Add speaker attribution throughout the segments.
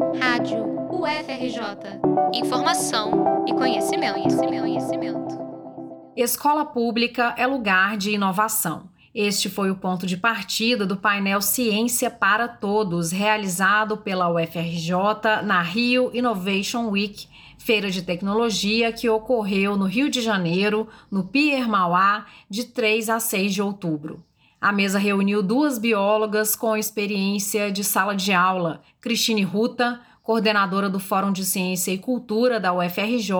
Speaker 1: Rádio UFRJ. Informação e conhecimento, conhecimento, conhecimento.
Speaker 2: Escola pública é lugar de inovação. Este foi o ponto de partida do painel Ciência para Todos, realizado pela UFRJ na Rio Innovation Week, feira de tecnologia que ocorreu no Rio de Janeiro, no Pier Mauá, de 3 a 6 de outubro. A mesa reuniu duas biólogas com experiência de sala de aula, Cristine Ruta, coordenadora do Fórum de Ciência e Cultura da UFRJ,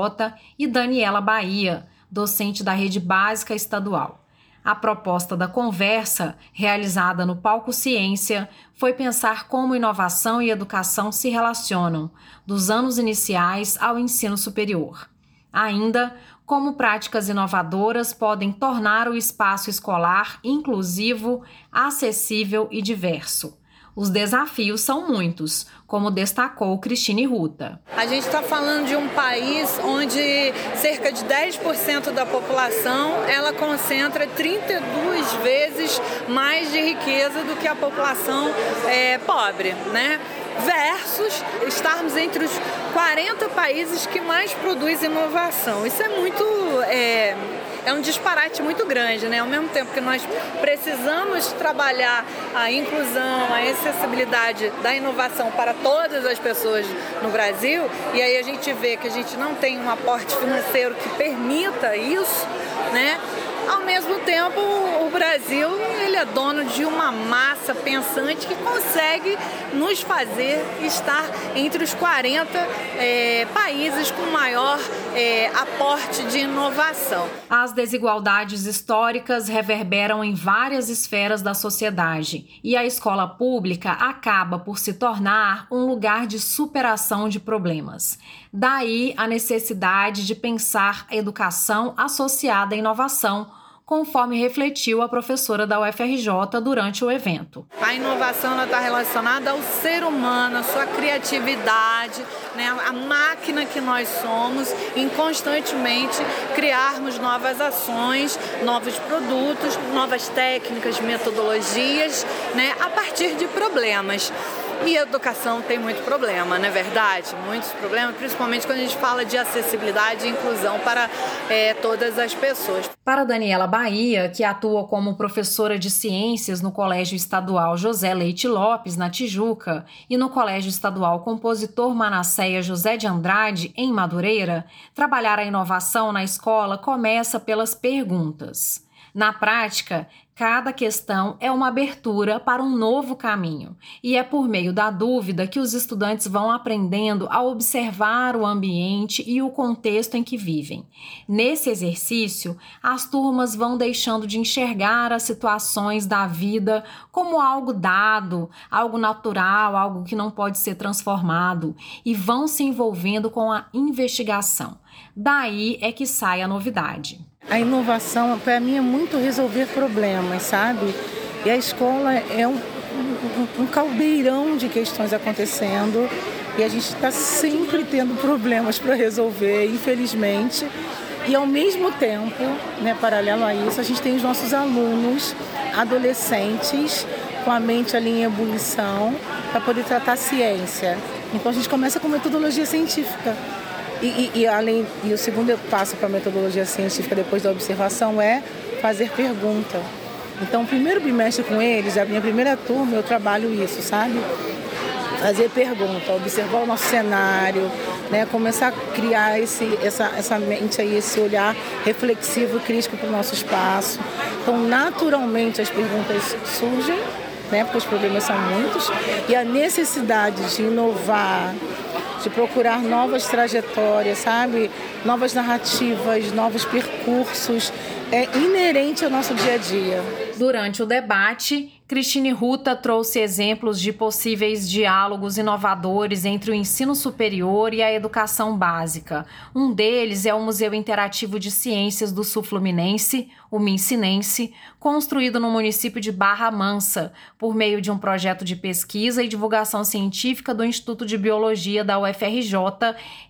Speaker 2: e Daniela Bahia, docente da Rede Básica Estadual. A proposta da conversa, realizada no Palco Ciência, foi pensar como inovação e educação se relacionam, dos anos iniciais ao ensino superior. Ainda, como práticas inovadoras podem tornar o espaço escolar inclusivo, acessível e diverso. Os desafios são muitos, como destacou Cristine Ruta.
Speaker 3: A gente está falando de um país onde cerca de 10% da população ela concentra 32 vezes mais de riqueza do que a população é, pobre, né? Versus estarmos entre os 40 países que mais produzem inovação. Isso é muito. É, é um disparate muito grande, né? Ao mesmo tempo que nós precisamos trabalhar a inclusão, a acessibilidade da inovação para todas as pessoas no Brasil, e aí a gente vê que a gente não tem um aporte financeiro que permita isso, né? Ao mesmo tempo, o Brasil ele é dono de uma massa pensante que consegue nos fazer estar entre os 40 é, países com maior é, aporte de inovação.
Speaker 2: As desigualdades históricas reverberam em várias esferas da sociedade e a escola pública acaba por se tornar um lugar de superação de problemas. Daí a necessidade de pensar a educação associada à inovação conforme refletiu a professora da UFRJ durante o evento.
Speaker 3: A inovação está relacionada ao ser humano, à sua criatividade, né, a máquina que nós somos em constantemente criarmos novas ações, novos produtos, novas técnicas, metodologias, né, a partir de problemas. E a educação tem muito problema, não é verdade? Muitos problemas, principalmente quando a gente fala de acessibilidade e inclusão para é, todas as pessoas.
Speaker 2: Para Daniela Bahia, que atua como professora de ciências no Colégio Estadual José Leite Lopes, na Tijuca, e no Colégio Estadual Compositor Manasseia José de Andrade, em Madureira, trabalhar a inovação na escola começa pelas perguntas. Na prática, cada questão é uma abertura para um novo caminho, e é por meio da dúvida que os estudantes vão aprendendo a observar o ambiente e o contexto em que vivem. Nesse exercício, as turmas vão deixando de enxergar as situações da vida como algo dado, algo natural, algo que não pode ser transformado, e vão se envolvendo com a investigação. Daí é que sai a novidade.
Speaker 4: A inovação, para mim, é muito resolver problemas, sabe? E a escola é um, um, um caldeirão de questões acontecendo e a gente está sempre tendo problemas para resolver, infelizmente. E ao mesmo tempo, né, paralelo a isso, a gente tem os nossos alunos, adolescentes, com a mente ali em ebulição, para poder tratar a ciência. Então a gente começa com metodologia científica. E, e, e, além, e o segundo passo para a metodologia científica depois da observação é fazer pergunta. Então, o primeiro bimestre com eles, a minha primeira turma, eu trabalho isso, sabe? Fazer pergunta, observar o nosso cenário, né? começar a criar esse, essa, essa mente aí, esse olhar reflexivo crítico para o nosso espaço. Então, naturalmente, as perguntas surgem, né? porque os problemas são muitos, e a necessidade de inovar, de procurar novas trajetórias, sabe? Novas narrativas, novos percursos. É inerente ao nosso dia a dia.
Speaker 2: Durante o debate, Cristine Ruta trouxe exemplos de possíveis diálogos inovadores entre o ensino superior e a educação básica. Um deles é o Museu Interativo de Ciências do Sul Fluminense, o Mincinense, construído no município de Barra Mansa, por meio de um projeto de pesquisa e divulgação científica do Instituto de Biologia da UFRJ,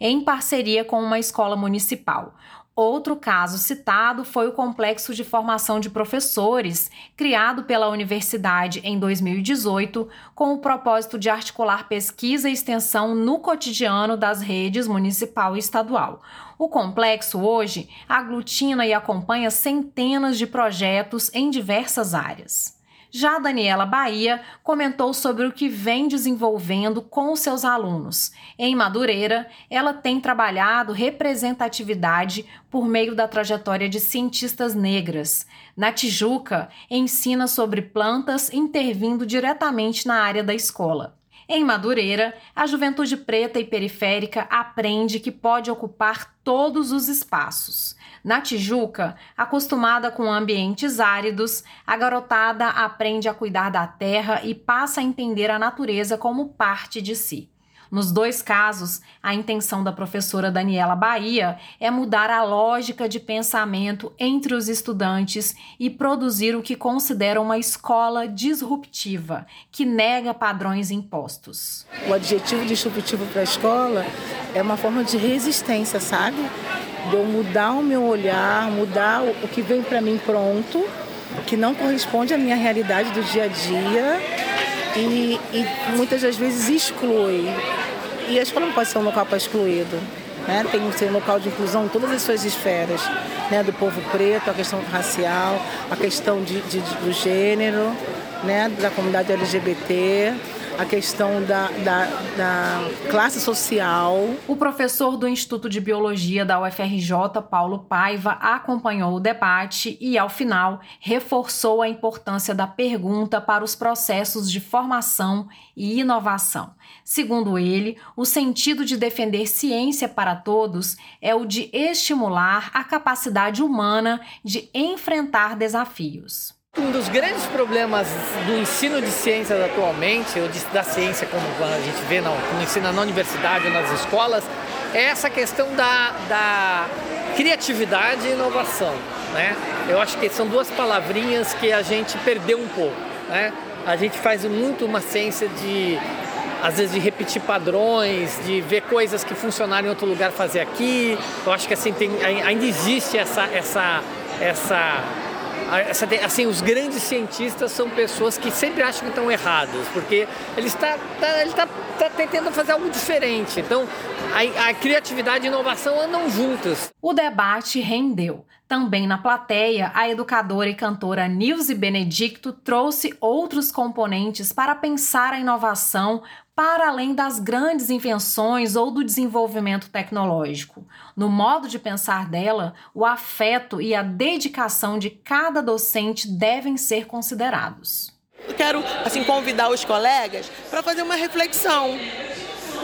Speaker 2: em parceria com uma escola municipal. Outro caso citado foi o Complexo de Formação de Professores, criado pela universidade em 2018, com o propósito de articular pesquisa e extensão no cotidiano das redes municipal e estadual. O complexo hoje aglutina e acompanha centenas de projetos em diversas áreas. Já Daniela Bahia comentou sobre o que vem desenvolvendo com seus alunos. Em Madureira, ela tem trabalhado representatividade por meio da trajetória de cientistas negras. Na Tijuca, ensina sobre plantas intervindo diretamente na área da escola. Em Madureira, a juventude preta e periférica aprende que pode ocupar todos os espaços. Na Tijuca, acostumada com ambientes áridos, a garotada aprende a cuidar da terra e passa a entender a natureza como parte de si. Nos dois casos, a intenção da professora Daniela Bahia é mudar a lógica de pensamento entre os estudantes e produzir o que considera uma escola disruptiva, que nega padrões impostos.
Speaker 4: O adjetivo disruptivo para a escola é uma forma de resistência, sabe? De eu mudar o meu olhar, mudar o que vem para mim pronto, que não corresponde à minha realidade do dia a dia e, e muitas das vezes exclui e a escola não pode ser um local para excluído. Né? Tem que ser um local de inclusão em todas as suas esferas, né? do povo preto, a questão racial, a questão de, de, do gênero, né? da comunidade LGBT a questão da, da, da, classe social.
Speaker 2: O professor do Instituto de Biologia da UFRJ, Paulo Paiva, acompanhou o debate e, ao final, reforçou a importância da pergunta para os processos de formação e inovação. Segundo ele, o sentido de defender ciência para todos é o de estimular a capacidade humana de enfrentar desafios.
Speaker 5: Um dos grandes problemas do ensino de ciências atualmente, ou de, da ciência como a gente vê no, no ensino na universidade ou nas escolas, é essa questão da, da criatividade e inovação. Né? Eu acho que são duas palavrinhas que a gente perdeu um pouco. Né? A gente faz muito uma ciência de, às vezes, de repetir padrões, de ver coisas que funcionaram em outro lugar fazer aqui. Eu acho que assim, tem, ainda existe essa, essa, essa assim, os grandes cientistas são pessoas que sempre acham que estão errados, porque ele está, tá, ele está tá tentando fazer algo diferente. Então, a, a criatividade e a inovação andam juntas.
Speaker 2: O debate rendeu. Também na plateia, a educadora e cantora Nilce Benedicto trouxe outros componentes para pensar a inovação para além das grandes invenções ou do desenvolvimento tecnológico. No modo de pensar dela, o afeto e a dedicação de cada docente devem ser considerados.
Speaker 6: Eu quero assim convidar os colegas para fazer uma reflexão.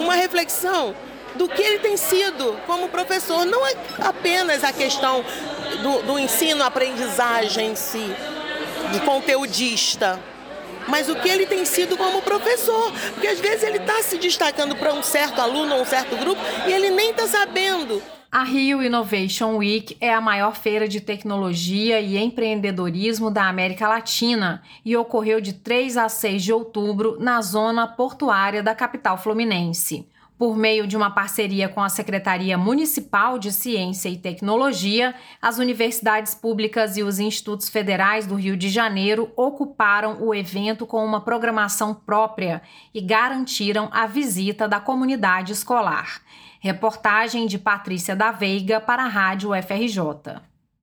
Speaker 6: Uma reflexão do que ele tem sido como professor, não é apenas a questão do, do ensino, aprendizagem em si, de conteudista, mas o que ele tem sido como professor. Porque às vezes ele está se destacando para um certo aluno ou um certo grupo e ele nem está sabendo.
Speaker 2: A Rio Innovation Week é a maior feira de tecnologia e empreendedorismo da América Latina e ocorreu de 3 a 6 de outubro na zona portuária da capital fluminense. Por meio de uma parceria com a Secretaria Municipal de Ciência e Tecnologia, as universidades públicas e os institutos federais do Rio de Janeiro ocuparam o evento com uma programação própria e garantiram a visita da comunidade escolar. Reportagem de Patrícia da Veiga para a Rádio FRJ.